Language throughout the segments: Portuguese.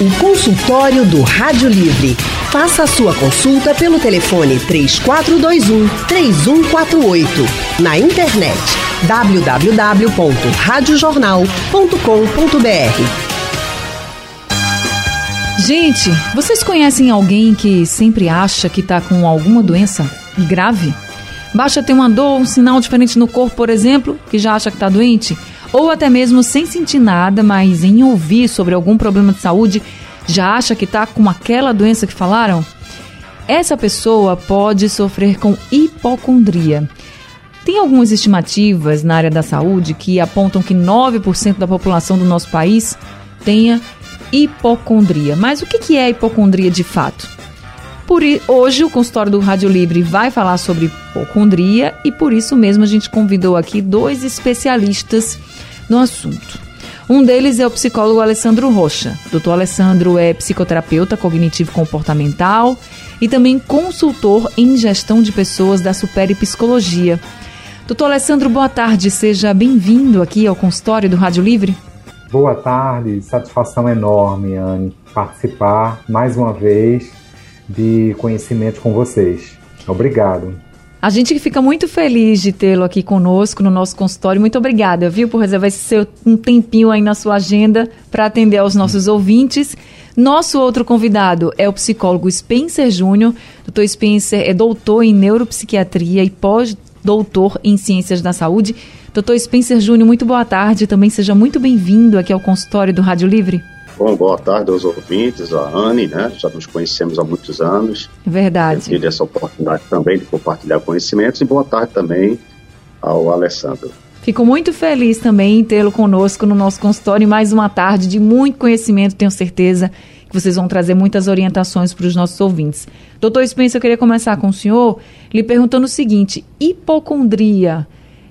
O consultório do Rádio Livre. Faça a sua consulta pelo telefone 3421 3148. Na internet www.radiojornal.com.br. Gente, vocês conhecem alguém que sempre acha que está com alguma doença grave? Basta ter uma dor, um sinal diferente no corpo, por exemplo, que já acha que está doente? Ou até mesmo sem sentir nada, mas em ouvir sobre algum problema de saúde, já acha que está com aquela doença que falaram? Essa pessoa pode sofrer com hipocondria. Tem algumas estimativas na área da saúde que apontam que 9% da população do nosso país tenha hipocondria. Mas o que é hipocondria de fato? Por hoje o consultório do Rádio Livre vai falar sobre hipocondria e por isso mesmo a gente convidou aqui dois especialistas no assunto. Um deles é o psicólogo Alessandro Rocha. Doutor Alessandro é psicoterapeuta cognitivo comportamental e também consultor em gestão de pessoas da Super Psicologia. Doutor Alessandro, boa tarde, seja bem-vindo aqui ao consultório do Rádio Livre. Boa tarde, satisfação enorme, Anne, participar mais uma vez de conhecimento com vocês. Obrigado. A gente fica muito feliz de tê-lo aqui conosco no nosso consultório. Muito obrigada, viu, por reservar esse seu um tempinho aí na sua agenda para atender aos nossos ouvintes. Nosso outro convidado é o psicólogo Spencer Júnior. Doutor Spencer é doutor em neuropsiquiatria e pós-doutor em ciências da saúde. Doutor Spencer Júnior, muito boa tarde. Também seja muito bem-vindo aqui ao consultório do Rádio Livre. Bom, boa tarde aos ouvintes, a Anne, né? Já nos conhecemos há muitos anos. Verdade. Tive essa oportunidade também de compartilhar conhecimentos e boa tarde também ao Alessandro. Fico muito feliz também em tê-lo conosco no nosso consultório mais uma tarde de muito conhecimento, tenho certeza que vocês vão trazer muitas orientações para os nossos ouvintes. Doutor Spencer, eu queria começar com o senhor lhe perguntando o seguinte: hipocondria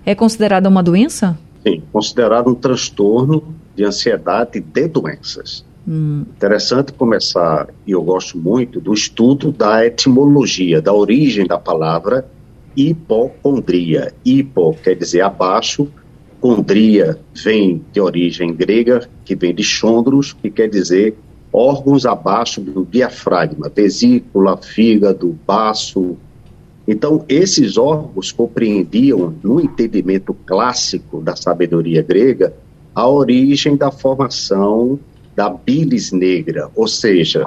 é considerada uma doença? Sim, considerado um transtorno de ansiedade de doenças. Hum. Interessante começar, e eu gosto muito, do estudo da etimologia, da origem da palavra hipocondria. Hipo quer dizer abaixo, condria vem de origem grega, que vem de chondros, que quer dizer órgãos abaixo do diafragma, vesícula, fígado, baço. Então, esses órgãos compreendiam, no entendimento clássico da sabedoria grega, a origem da formação da bilis negra, ou seja,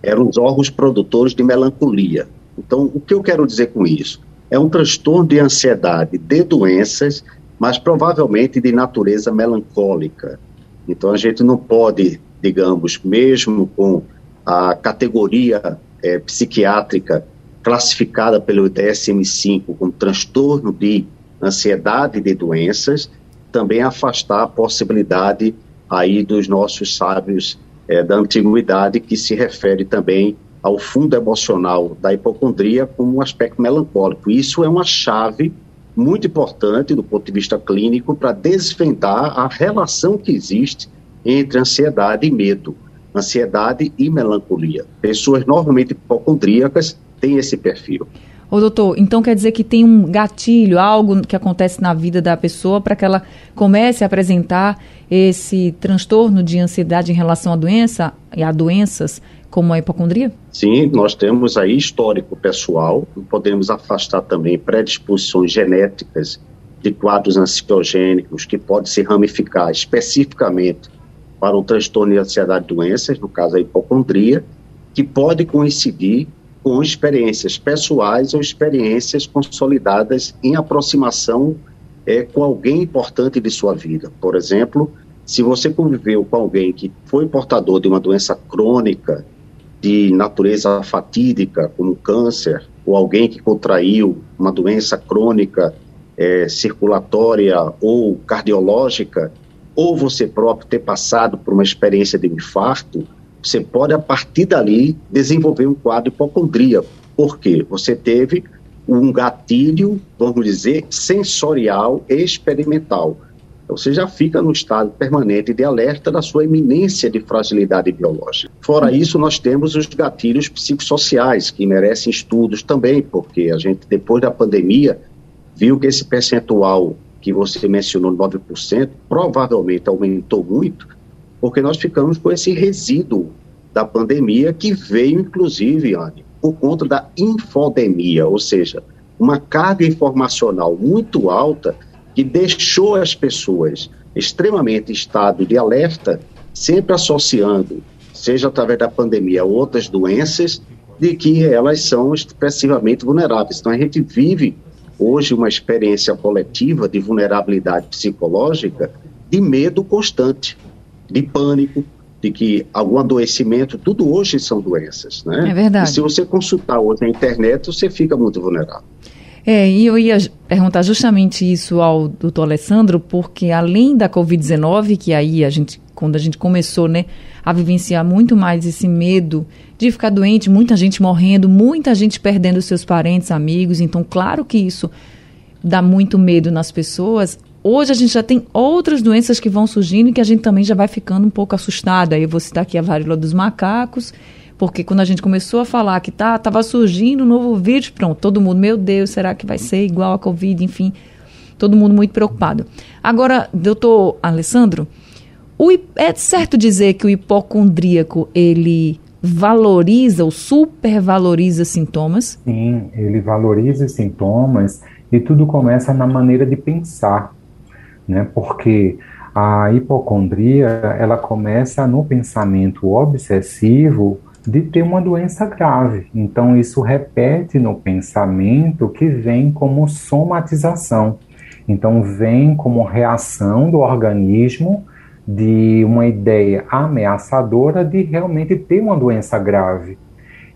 eram os órgãos produtores de melancolia. Então, o que eu quero dizer com isso? É um transtorno de ansiedade de doenças, mas provavelmente de natureza melancólica. Então, a gente não pode, digamos, mesmo com a categoria é, psiquiátrica classificada pelo DSM-5 como transtorno de ansiedade de doenças, também afastar a possibilidade aí dos nossos sábios é, da antiguidade, que se refere também ao fundo emocional da hipocondria como um aspecto melancólico. Isso é uma chave muito importante do ponto de vista clínico para desvendar a relação que existe entre ansiedade e medo, ansiedade e melancolia. Pessoas normalmente hipocondríacas têm esse perfil. Ô doutor, então quer dizer que tem um gatilho, algo que acontece na vida da pessoa para que ela comece a apresentar esse transtorno de ansiedade em relação à doença e a doenças como a hipocondria? Sim, nós temos aí histórico pessoal, podemos afastar também predisposições genéticas de quadros ansiogênicos que pode se ramificar especificamente para o transtorno de ansiedade e doenças, no caso a hipocondria, que pode coincidir com experiências pessoais ou experiências consolidadas em aproximação é, com alguém importante de sua vida. Por exemplo, se você conviveu com alguém que foi portador de uma doença crônica de natureza fatídica, como câncer, ou alguém que contraiu uma doença crônica é, circulatória ou cardiológica, ou você próprio ter passado por uma experiência de infarto, você pode, a partir dali, desenvolver um quadro hipocondríaco. Por quê? Você teve um gatilho, vamos dizer, sensorial e experimental. Então, você já fica no estado permanente de alerta da sua iminência de fragilidade biológica. Fora uhum. isso, nós temos os gatilhos psicossociais, que merecem estudos também, porque a gente, depois da pandemia, viu que esse percentual que você mencionou, 9%, provavelmente aumentou muito, porque nós ficamos com esse resíduo da pandemia, que veio, inclusive, Anne, por conta da infodemia, ou seja, uma carga informacional muito alta que deixou as pessoas extremamente em estado de alerta, sempre associando, seja através da pandemia ou outras doenças, de que elas são expressivamente vulneráveis. Então a gente vive hoje uma experiência coletiva de vulnerabilidade psicológica, de medo constante, de pânico, de que algum adoecimento, tudo hoje são doenças, né? É verdade. E se você consultar hoje na internet, você fica muito vulnerável. É, e eu ia perguntar justamente isso ao doutor Alessandro, porque além da Covid-19, que aí a gente, quando a gente começou, né, a vivenciar muito mais esse medo de ficar doente, muita gente morrendo, muita gente perdendo seus parentes, amigos, então claro que isso dá muito medo nas pessoas. Hoje a gente já tem outras doenças que vão surgindo e que a gente também já vai ficando um pouco assustada. Eu vou citar aqui a varíola dos macacos, porque quando a gente começou a falar que tá, tava surgindo um novo vírus, pronto, todo mundo, meu Deus, será que vai ser igual a Covid? Enfim, todo mundo muito preocupado. Agora, doutor Alessandro, o, é certo dizer que o hipocondríaco, ele valoriza ou supervaloriza sintomas? Sim, ele valoriza sintomas e tudo começa na maneira de pensar, né? Porque a hipocondria, ela começa no pensamento obsessivo de ter uma doença grave. Então, isso repete no pensamento que vem como somatização. Então, vem como reação do organismo de uma ideia ameaçadora de realmente ter uma doença grave.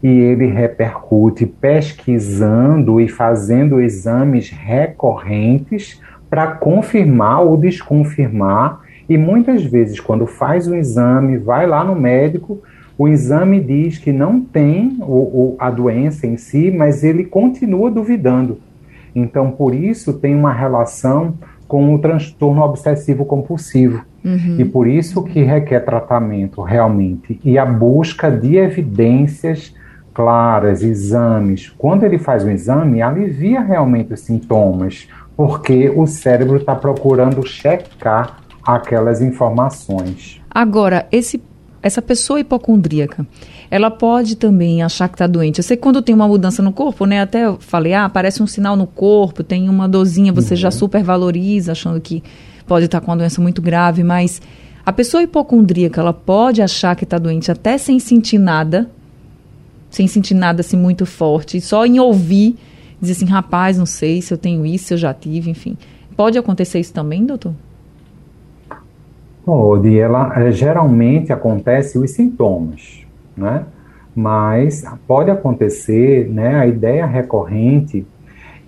E ele repercute pesquisando e fazendo exames recorrentes para confirmar ou desconfirmar. E muitas vezes, quando faz o exame, vai lá no médico, o exame diz que não tem o, o, a doença em si, mas ele continua duvidando. Então, por isso, tem uma relação com o transtorno obsessivo compulsivo. Uhum. E por isso que requer tratamento realmente. E a busca de evidências claras, exames. Quando ele faz um exame, alivia realmente os sintomas, porque o cérebro está procurando checar aquelas informações. Agora, esse essa pessoa hipocondríaca, ela pode também achar que está doente. Eu sei que quando tem uma mudança no corpo, né? Até eu falei, ah, aparece um sinal no corpo, tem uma dorzinha, você uhum. já supervaloriza, achando que pode estar tá com uma doença muito grave, mas a pessoa hipocondríaca, ela pode achar que está doente até sem sentir nada, sem sentir nada assim muito forte, só em ouvir, dizer assim, rapaz, não sei se eu tenho isso, se eu já tive, enfim. Pode acontecer isso também, doutor? Pode, ela é, geralmente acontece os sintomas, né? Mas pode acontecer, né? A ideia recorrente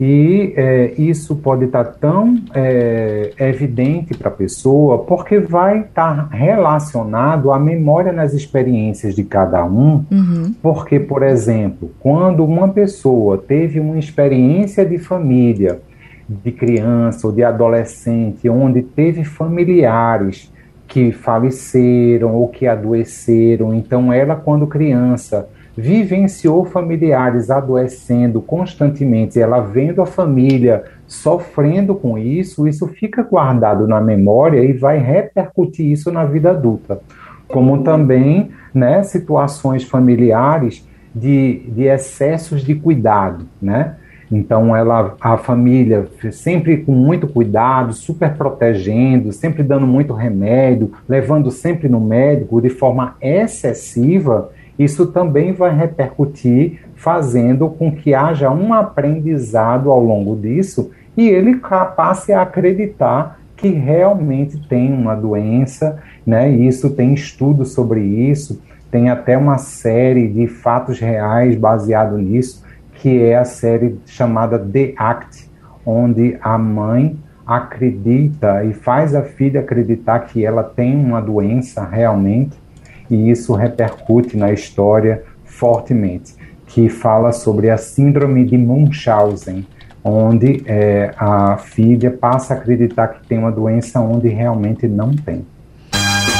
e é, isso pode estar tá tão é, evidente para a pessoa porque vai estar tá relacionado à memória nas experiências de cada um. Uhum. Porque, por exemplo, quando uma pessoa teve uma experiência de família, de criança ou de adolescente, onde teve familiares que faleceram ou que adoeceram. Então, ela, quando criança, vivenciou familiares adoecendo constantemente, ela vendo a família sofrendo com isso, isso fica guardado na memória e vai repercutir isso na vida adulta. Como também né, situações familiares de, de excessos de cuidado, né? Então ela, a família sempre com muito cuidado, super protegendo, sempre dando muito remédio, levando sempre no médico de forma excessiva, isso também vai repercutir, fazendo com que haja um aprendizado ao longo disso e ele passe a acreditar que realmente tem uma doença, né? E isso tem estudos sobre isso, tem até uma série de fatos reais baseado nisso que é a série chamada The Act, onde a mãe acredita e faz a filha acreditar que ela tem uma doença realmente, e isso repercute na história fortemente, que fala sobre a síndrome de Munchausen, onde é, a filha passa a acreditar que tem uma doença onde realmente não tem.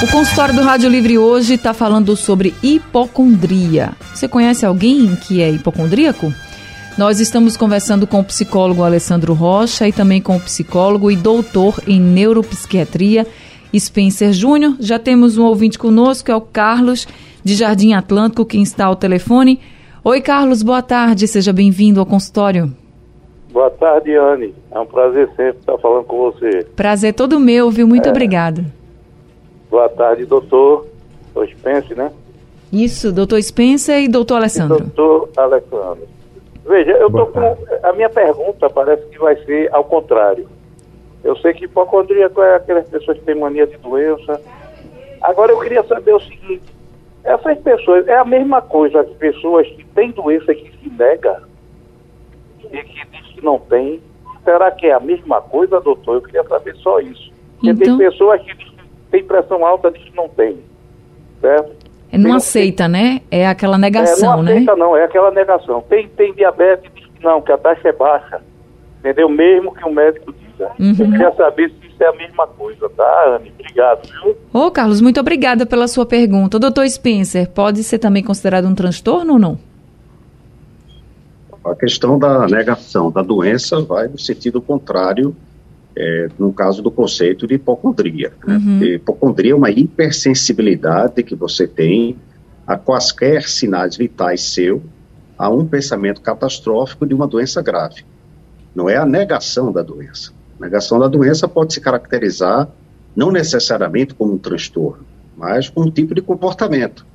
O consultório do Rádio Livre hoje está falando sobre hipocondria. Você conhece alguém que é hipocondríaco? Nós estamos conversando com o psicólogo Alessandro Rocha e também com o psicólogo e doutor em neuropsiquiatria Spencer Júnior. Já temos um ouvinte conosco, é o Carlos, de Jardim Atlântico, que está ao telefone. Oi, Carlos, boa tarde, seja bem-vindo ao consultório. Boa tarde, Anne. É um prazer sempre estar falando com você. Prazer todo meu, viu? Muito é. obrigada. Boa tarde, doutor. Doutor Spencer, né? Isso, doutor Spencer e doutor Alessandro. E doutor Alessandro. Veja, eu tô com. A minha pergunta parece que vai ser ao contrário. Eu sei que hipocondríaco é aquelas pessoas que têm mania de doença. Agora eu queria saber o seguinte: essas pessoas, é a mesma coisa as pessoas que têm doença que se nega e que diz que não tem. Será que é a mesma coisa, doutor? Eu queria saber só isso. Porque então... tem pessoas que têm pressão alta e diz que não tem. Certo? É, não tem, aceita, tem... né? É aquela negação, é, não né? aceita, não, é aquela negação. Tem, tem diabetes diz que não, que a taxa é baixa. Entendeu? Mesmo que o médico diga. Uhum. Eu queria saber se isso é a mesma coisa, tá, Anne? Obrigado, viu? Ô, Carlos, muito obrigada pela sua pergunta. doutor Spencer, pode ser também considerado um transtorno ou não? A questão da negação da doença vai no sentido contrário, é, no caso do conceito de hipocondria. Né? Uhum. Hipocondria é uma hipersensibilidade que você tem a quaisquer sinais vitais seu a um pensamento catastrófico de uma doença grave. Não é a negação da doença. A negação da doença pode se caracterizar não necessariamente como um transtorno, mas como um tipo de comportamento.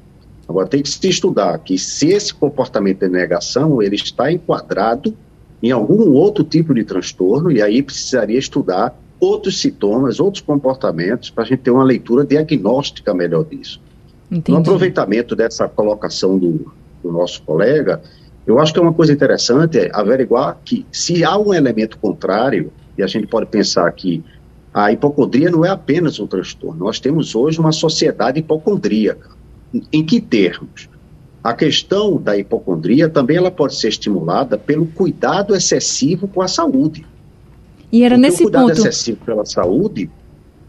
Agora, tem que se estudar que se esse comportamento de negação, ele está enquadrado em algum outro tipo de transtorno, e aí precisaria estudar outros sintomas, outros comportamentos, para a gente ter uma leitura diagnóstica melhor disso. Entendi. No aproveitamento dessa colocação do, do nosso colega, eu acho que é uma coisa interessante averiguar que se há um elemento contrário, e a gente pode pensar que a hipocondria não é apenas um transtorno, nós temos hoje uma sociedade hipocondríaca. Em que termos? A questão da hipocondria também ela pode ser estimulada pelo cuidado excessivo com a saúde. E era Porque nesse o cuidado ponto... excessivo pela saúde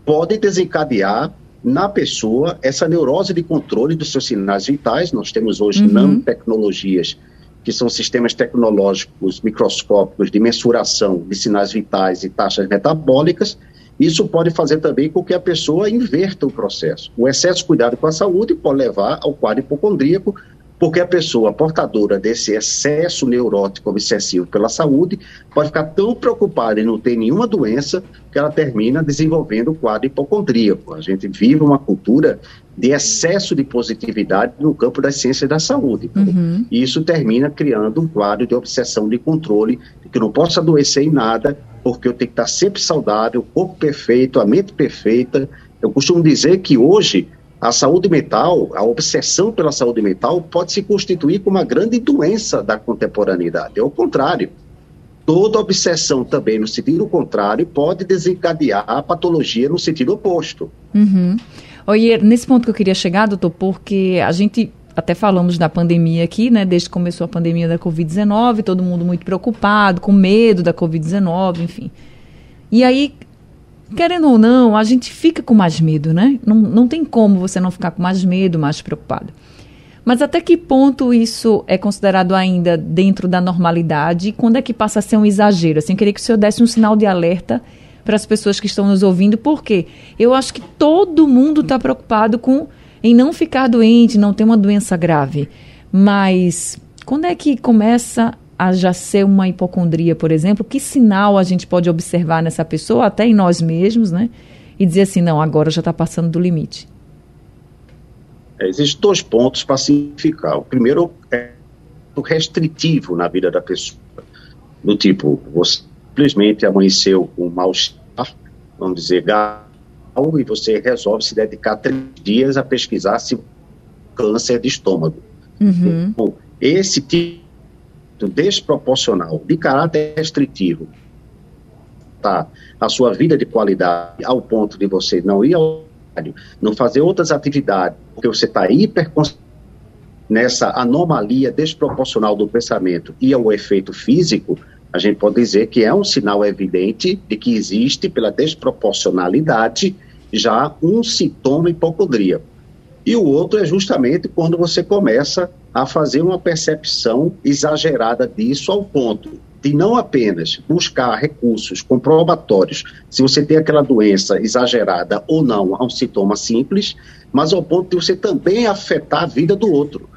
pode desencadear na pessoa essa neurose de controle dos seus sinais vitais. Nós temos hoje uhum. nanotecnologias, que são sistemas tecnológicos microscópicos de mensuração de sinais vitais e taxas metabólicas, isso pode fazer também com que a pessoa inverta o processo. O excesso de cuidado com a saúde pode levar ao quadro hipocondríaco, porque a pessoa portadora desse excesso neurótico obsessivo pela saúde pode ficar tão preocupada em não ter nenhuma doença que ela termina desenvolvendo o quadro hipocondríaco. A gente vive uma cultura de excesso de positividade no campo das ciências da saúde. Uhum. E isso termina criando um quadro de obsessão de controle, de que não posso adoecer em nada, porque eu tenho que estar sempre saudável, o corpo perfeito, a mente perfeita. Eu costumo dizer que hoje a saúde mental, a obsessão pela saúde mental pode se constituir como uma grande doença da contemporaneidade. É o contrário. Toda obsessão também no sentido contrário pode desencadear a patologia no sentido oposto. Uhum. Nesse ponto que eu queria chegar, doutor, porque a gente até falamos da pandemia aqui, né? Desde que começou a pandemia da Covid-19, todo mundo muito preocupado, com medo da Covid-19, enfim. E aí, querendo ou não, a gente fica com mais medo, né? Não, não tem como você não ficar com mais medo, mais preocupado. Mas até que ponto isso é considerado ainda dentro da normalidade? Quando é que passa a ser um exagero? Assim, eu queria que o senhor desse um sinal de alerta para as pessoas que estão nos ouvindo, porque eu acho que todo mundo está preocupado com em não ficar doente, não ter uma doença grave. Mas quando é que começa a já ser uma hipocondria, por exemplo? Que sinal a gente pode observar nessa pessoa, até em nós mesmos, né? E dizer assim, não, agora já está passando do limite. É, existem dois pontos para simplificar. O primeiro é o restritivo na vida da pessoa. Do tipo, você simplesmente amanheceu com um mal-estar, vamos dizer, gato, e você resolve se dedicar três dias a pesquisar se câncer de estômago. Uhum. Então, esse tipo desproporcional, de caráter restritivo, tá, a sua vida de qualidade ao ponto de você não ir ao não fazer outras atividades, porque você está hiper nessa anomalia desproporcional do pensamento e ao efeito físico, a gente pode dizer que é um sinal evidente de que existe, pela desproporcionalidade, já um sintoma hipocondríaco. E o outro é justamente quando você começa a fazer uma percepção exagerada disso ao ponto de não apenas buscar recursos comprobatórios se você tem aquela doença exagerada ou não a um sintoma simples, mas ao ponto de você também afetar a vida do outro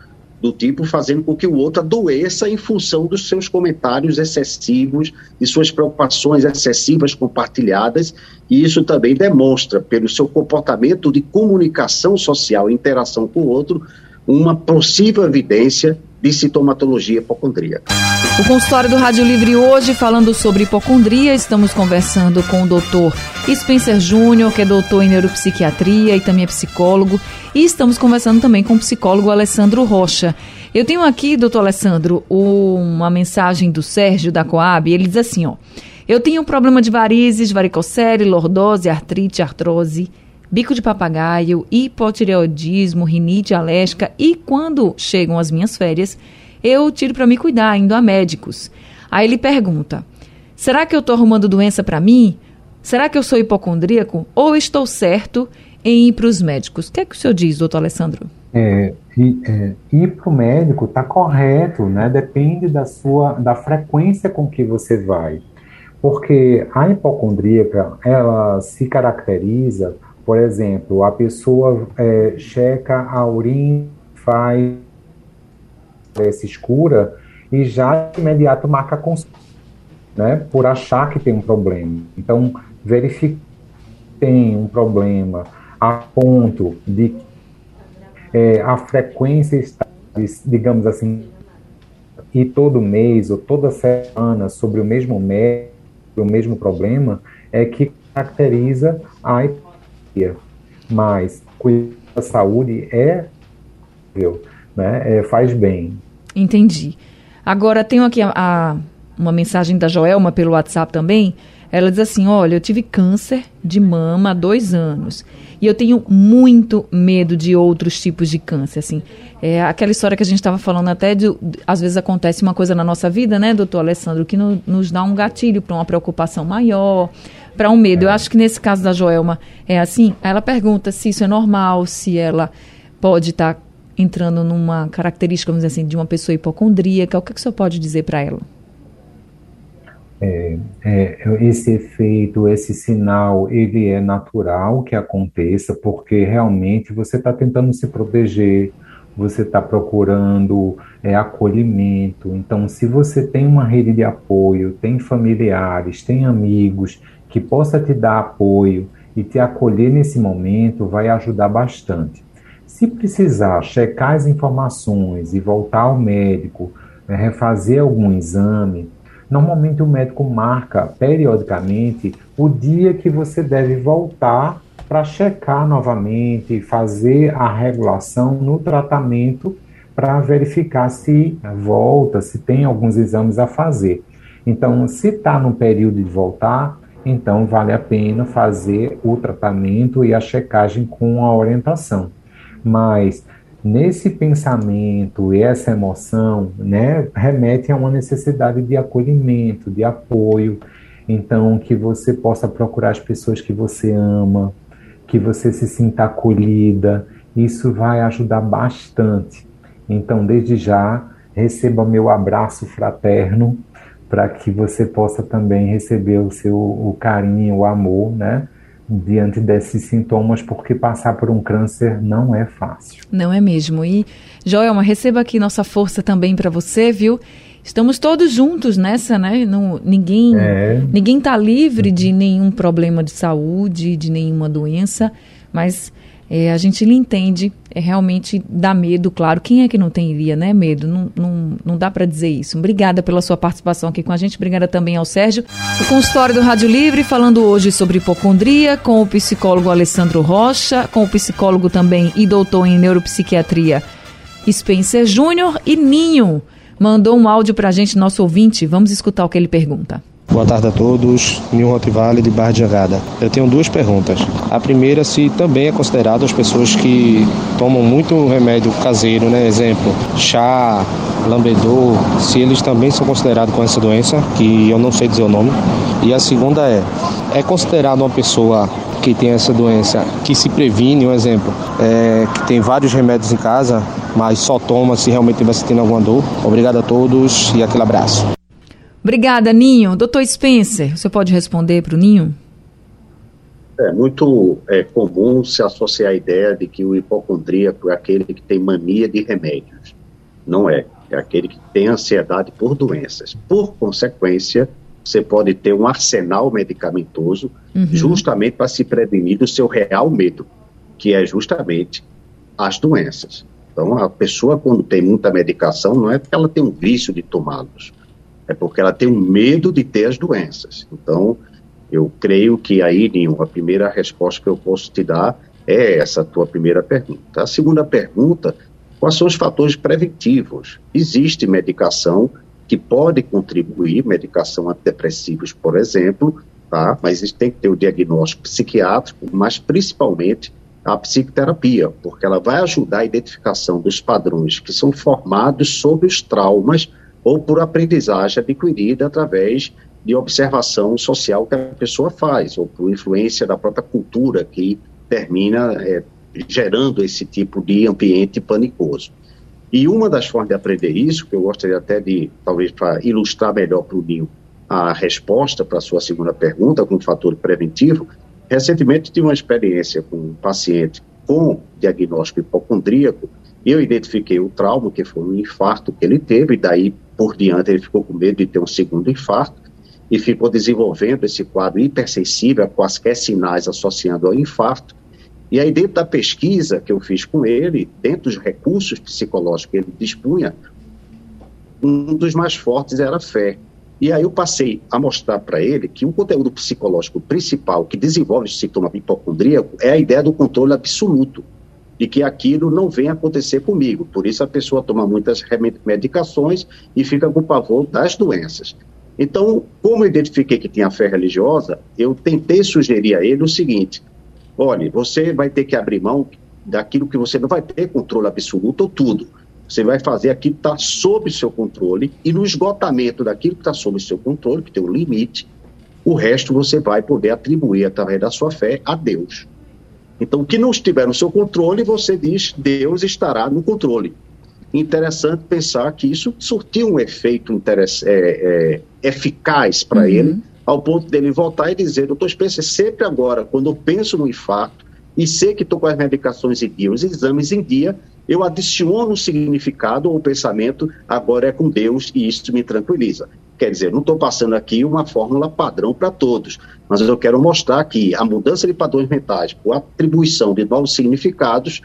do tipo fazendo com que o outro adoeça em função dos seus comentários excessivos e suas preocupações excessivas compartilhadas, e isso também demonstra, pelo seu comportamento de comunicação social, interação com o outro, uma possível evidência de sintomatologia hipocondríaca. O consultório do Rádio Livre hoje falando sobre hipocondria, estamos conversando com o doutor Spencer Júnior, que é doutor em neuropsiquiatria e também é psicólogo, e estamos conversando também com o psicólogo Alessandro Rocha. Eu tenho aqui, doutor Alessandro, uma mensagem do Sérgio da Coab, ele diz assim, ó, eu tenho problema de varizes, varicocele, lordose, artrite, artrose, bico de papagaio, hipotireoidismo, rinite alérgica e quando chegam as minhas férias, eu tiro para me cuidar, indo a médicos. Aí ele pergunta: será que eu estou arrumando doença para mim? Será que eu sou hipocondríaco? Ou estou certo em ir para os médicos? O que é que o senhor diz, doutor Alessandro? É, é, ir para o médico está correto, né? Depende da sua da frequência com que você vai. Porque a hipocondríaca, ela se caracteriza por exemplo, a pessoa é, checa a urina, faz essa escura e já de imediato marca consulta, né, por achar que tem um problema. Então, verifica que tem um problema a ponto de é, a frequência está, digamos assim, e todo mês ou toda semana sobre o mesmo médico, o mesmo problema, é que caracteriza a mas cuidar da saúde é, né, é faz bem. Entendi. Agora, tenho aqui a, a, uma mensagem da Joelma pelo WhatsApp também. Ela diz assim: Olha, eu tive câncer de mama há dois anos e eu tenho muito medo de outros tipos de câncer. Assim, é aquela história que a gente estava falando até de, às vezes acontece uma coisa na nossa vida, né, doutor Alessandro, que no, nos dá um gatilho para uma preocupação maior, para um medo. Eu acho que nesse caso da Joelma é assim. Ela pergunta se isso é normal, se ela pode estar tá entrando numa característica, vamos dizer assim, de uma pessoa hipocondríaca. O que, que o senhor pode dizer para ela? É, é, esse efeito, esse sinal, ele é natural que aconteça, porque realmente você está tentando se proteger, você está procurando é, acolhimento. Então, se você tem uma rede de apoio, tem familiares, tem amigos que possa te dar apoio e te acolher nesse momento, vai ajudar bastante. Se precisar checar as informações e voltar ao médico, né, refazer algum exame, Normalmente o médico marca periodicamente o dia que você deve voltar para checar novamente, fazer a regulação no tratamento para verificar se volta, se tem alguns exames a fazer. Então, se está no período de voltar, então vale a pena fazer o tratamento e a checagem com a orientação. Mas nesse pensamento e essa emoção, né, remete a uma necessidade de acolhimento, de apoio. Então, que você possa procurar as pessoas que você ama, que você se sinta acolhida, isso vai ajudar bastante. Então, desde já, receba meu abraço fraterno para que você possa também receber o seu o carinho, o amor, né? diante desses sintomas, porque passar por um câncer não é fácil. Não é mesmo. E, Joelma, receba aqui nossa força também para você, viu? Estamos todos juntos nessa, né? Não, ninguém é. ninguém está livre de nenhum problema de saúde, de nenhuma doença, mas é, a gente lhe entende, é realmente dá medo, claro. Quem é que não teria, né, medo? Não, não, não dá para dizer isso. Obrigada pela sua participação aqui com a gente. Obrigada também ao Sérgio. O consultório do Rádio Livre, falando hoje sobre hipocondria, com o psicólogo Alessandro Rocha, com o psicólogo também e doutor em neuropsiquiatria Spencer Júnior e Ninho. Mandou um áudio para a gente, nosso ouvinte. Vamos escutar o que ele pergunta. Boa tarde a todos, Nil Rottweiler de Barra de Jangada. Eu tenho duas perguntas. A primeira, se também é considerado as pessoas que tomam muito remédio caseiro, né? Exemplo, chá, lambedor, se eles também são considerados com essa doença, que eu não sei dizer o nome. E a segunda é, é considerado uma pessoa que tem essa doença, que se previne, um exemplo, é, que tem vários remédios em casa, mas só toma se realmente estiver sentindo alguma dor. Obrigado a todos e aquele abraço. Obrigada, Ninho. Doutor Spencer, você pode responder para o Ninho? É muito é, comum se associar a ideia de que o hipocondríaco é aquele que tem mania de remédios. Não é. É aquele que tem ansiedade por doenças. Por consequência, você pode ter um arsenal medicamentoso uhum. justamente para se prevenir do seu real medo, que é justamente as doenças. Então, a pessoa, quando tem muita medicação, não é porque ela tem um vício de tomá-los, é porque ela tem um medo de ter as doenças. Então, eu creio que aí, Ninho, a primeira resposta que eu posso te dar é essa tua primeira pergunta. A segunda pergunta, quais são os fatores preventivos? Existe medicação que pode contribuir, medicação antidepressivos, por exemplo, tá? mas isso tem que ter o diagnóstico psiquiátrico, mas principalmente a psicoterapia, porque ela vai ajudar a identificação dos padrões que são formados sobre os traumas ou por aprendizagem adquirida através de observação social que a pessoa faz, ou por influência da própria cultura que termina é, gerando esse tipo de ambiente panicoso. E uma das formas de aprender isso, que eu gostaria até de, talvez para ilustrar melhor para o Ninho a resposta para a sua segunda pergunta, com fator preventivo, recentemente tive uma experiência com um paciente com diagnóstico hipocondríaco, eu identifiquei o trauma, que foi um infarto que ele teve, e daí por diante ele ficou com medo de ter um segundo infarto, e ficou desenvolvendo esse quadro hipersensível a quaisquer sinais associando ao infarto. E aí, dentro da pesquisa que eu fiz com ele, dentro dos recursos psicológicos que ele dispunha, um dos mais fortes era a fé. E aí eu passei a mostrar para ele que o conteúdo psicológico principal que desenvolve o sintoma hipocondríaco é a ideia do controle absoluto, de que aquilo não vem acontecer comigo. Por isso a pessoa toma muitas medicações e fica com pavor das doenças. Então, como eu identifiquei que tinha fé religiosa, eu tentei sugerir a ele o seguinte: olha, você vai ter que abrir mão daquilo que você não vai ter controle absoluto ou tudo. Você vai fazer aquilo que está sob seu controle e no esgotamento daquilo que está sob seu controle, que tem um limite, o resto você vai poder atribuir através da sua fé a Deus. Então, o que não estiver no seu controle, você diz Deus estará no controle interessante pensar que isso surtiu um efeito é, é, eficaz para uhum. ele, ao ponto dele voltar e dizer, doutor Spencer, sempre agora, quando eu penso no infarto e sei que estou com as medicações em dia, os exames em dia, eu adiciono um significado ou pensamento, agora é com Deus e isso me tranquiliza. Quer dizer, não estou passando aqui uma fórmula padrão para todos, mas eu quero mostrar que a mudança de padrões mentais por atribuição de novos significados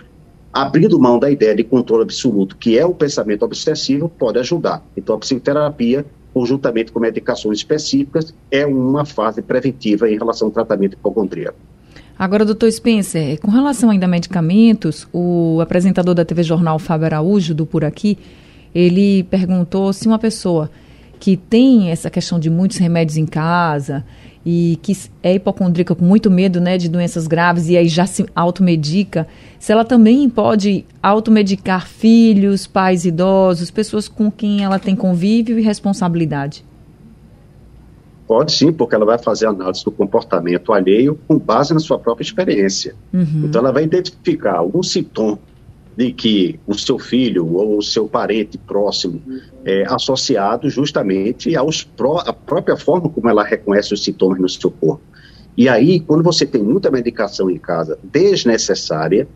abrindo mão da ideia de controle absoluto, que é o pensamento obsessivo, pode ajudar. Então, a psicoterapia, conjuntamente com medicações específicas, é uma fase preventiva em relação ao tratamento hipocondríaco. Agora, doutor Spencer, com relação ainda a medicamentos, o apresentador da TV Jornal, Fábio Araújo, do Por Aqui, ele perguntou se uma pessoa que tem essa questão de muitos remédios em casa e que é hipocondríaca com muito medo né, de doenças graves e aí já se automedica, se ela também pode automedicar filhos, pais idosos, pessoas com quem ela tem convívio e responsabilidade? Pode sim, porque ela vai fazer análise do comportamento alheio com base na sua própria experiência. Uhum. Então, ela vai identificar algum sintoma de que o seu filho ou o seu parente próximo é associado justamente aos pró a própria forma como ela reconhece os sintomas no seu corpo. E aí, quando você tem muita medicação em casa desnecessária,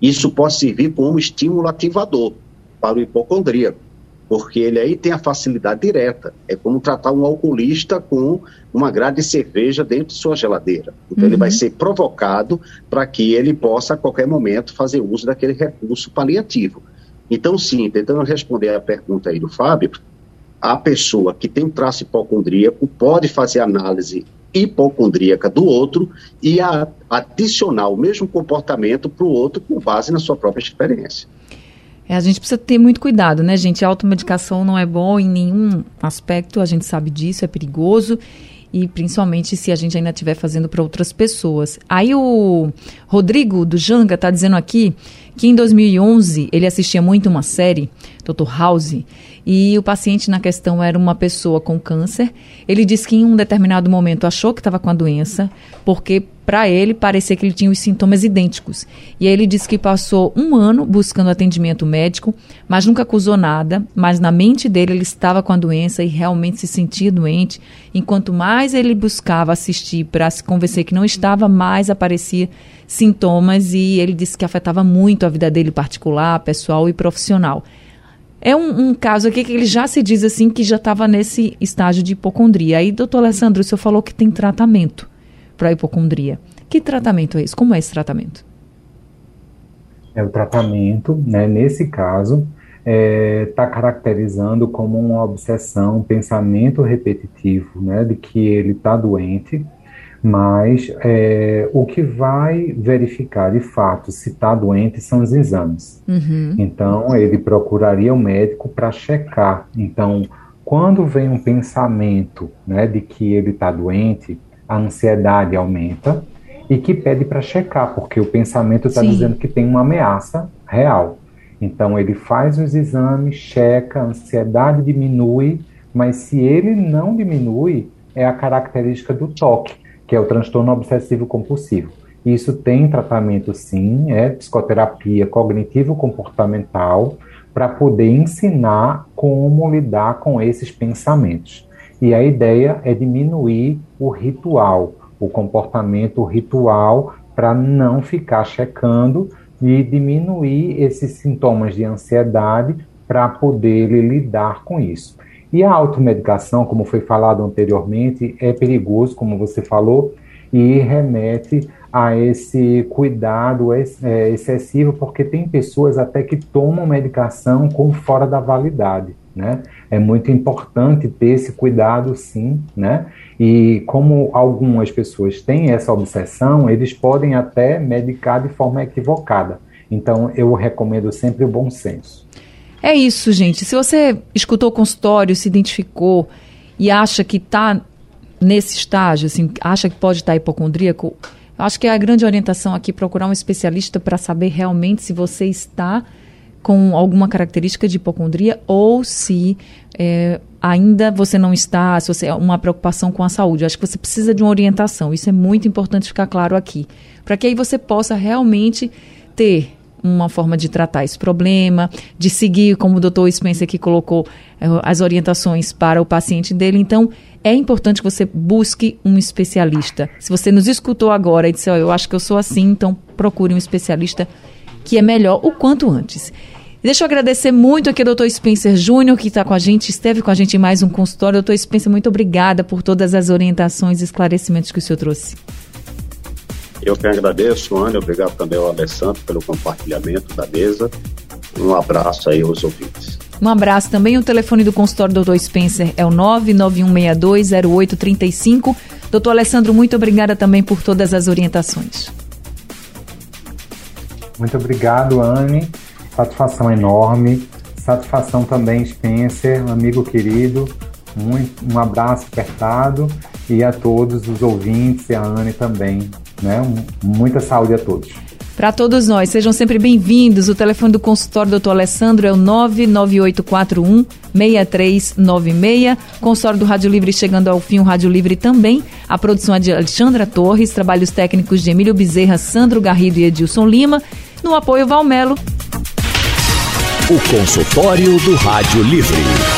isso pode servir como estímulo ativador para o hipocondríaco porque ele aí tem a facilidade direta. É como tratar um alcoolista com uma grade de cerveja dentro de sua geladeira. Então uhum. ele vai ser provocado para que ele possa a qualquer momento fazer uso daquele recurso paliativo. Então, sim, tentando responder a pergunta aí do Fábio, a pessoa que tem um traço hipocondríaco pode fazer análise hipocondríaca do outro e a, adicionar o mesmo comportamento para o outro com base na sua própria experiência. É, a gente precisa ter muito cuidado, né, gente? A automedicação não é bom em nenhum aspecto, a gente sabe disso, é perigoso. E principalmente se a gente ainda estiver fazendo para outras pessoas. Aí o Rodrigo do Janga está dizendo aqui que em 2011 ele assistia muito uma série, Dr. House, e o paciente na questão era uma pessoa com câncer. Ele disse que em um determinado momento achou que estava com a doença, porque para ele parecia que ele tinha os sintomas idênticos. E aí ele disse que passou um ano buscando atendimento médico, mas nunca acusou nada, mas na mente dele ele estava com a doença e realmente se sentia doente. Enquanto mais ele buscava assistir para se convencer que não estava, mais aparecia sintomas e ele disse que afetava muito a vida dele particular, pessoal e profissional. É um, um, caso aqui que ele já se diz assim que já estava nesse estágio de hipocondria. Aí, doutor Alessandro, o senhor falou que tem tratamento para hipocondria. Que tratamento é esse? Como é esse tratamento? É o tratamento, né, nesse caso, está é, tá caracterizando como uma obsessão, um pensamento repetitivo, né, de que ele está doente, mas é, o que vai verificar de fato se está doente são os exames. Uhum. Então, ele procuraria o médico para checar. Então, quando vem um pensamento né, de que ele está doente, a ansiedade aumenta e que pede para checar, porque o pensamento está dizendo que tem uma ameaça real. Então, ele faz os exames, checa, a ansiedade diminui, mas se ele não diminui, é a característica do toque que é o transtorno obsessivo compulsivo. Isso tem tratamento sim, é psicoterapia cognitivo-comportamental para poder ensinar como lidar com esses pensamentos. E a ideia é diminuir o ritual, o comportamento ritual, para não ficar checando e diminuir esses sintomas de ansiedade para poder lidar com isso. E a automedicação, como foi falado anteriormente, é perigoso, como você falou, e remete a esse cuidado é, excessivo, porque tem pessoas até que tomam medicação com fora da validade. Né? É muito importante ter esse cuidado, sim, né? E como algumas pessoas têm essa obsessão, eles podem até medicar de forma equivocada. Então, eu recomendo sempre o bom senso. É isso, gente. Se você escutou o consultório, se identificou e acha que está nesse estágio, assim, acha que pode estar tá hipocondríaco, acho que é a grande orientação aqui procurar um especialista para saber realmente se você está com alguma característica de hipocondria ou se é, ainda você não está, se você é uma preocupação com a saúde. Acho que você precisa de uma orientação. Isso é muito importante ficar claro aqui, para que aí você possa realmente ter uma forma de tratar esse problema, de seguir, como o doutor Spencer aqui colocou, eh, as orientações para o paciente dele. Então, é importante que você busque um especialista. Se você nos escutou agora e disse, oh, eu acho que eu sou assim, então procure um especialista que é melhor o quanto antes. Deixa eu agradecer muito aqui ao doutor Spencer Júnior, que está com a gente, esteve com a gente em mais um consultório. Doutor Spencer, muito obrigada por todas as orientações e esclarecimentos que o senhor trouxe. Eu que agradeço, Ana, obrigado também ao Alessandro pelo compartilhamento da mesa. Um abraço aí aos ouvintes. Um abraço também. O telefone do consultório do Dr. Spencer é o 991620835. Doutor Alessandro, muito obrigada também por todas as orientações. Muito obrigado, Anne. Satisfação enorme. Satisfação também, Spencer, amigo querido. Muito, um abraço apertado e a todos os ouvintes e a Anne também. Né? Muita saúde a todos. Para todos nós, sejam sempre bem-vindos. O telefone do consultório do Dr. Alessandro é o 99841 6396. Consultório do Rádio Livre chegando ao fim, o Rádio Livre também. A produção é de Alexandra Torres, trabalhos técnicos de Emílio Bezerra, Sandro Garrido e Edilson Lima. No apoio Valmelo. O consultório do Rádio Livre.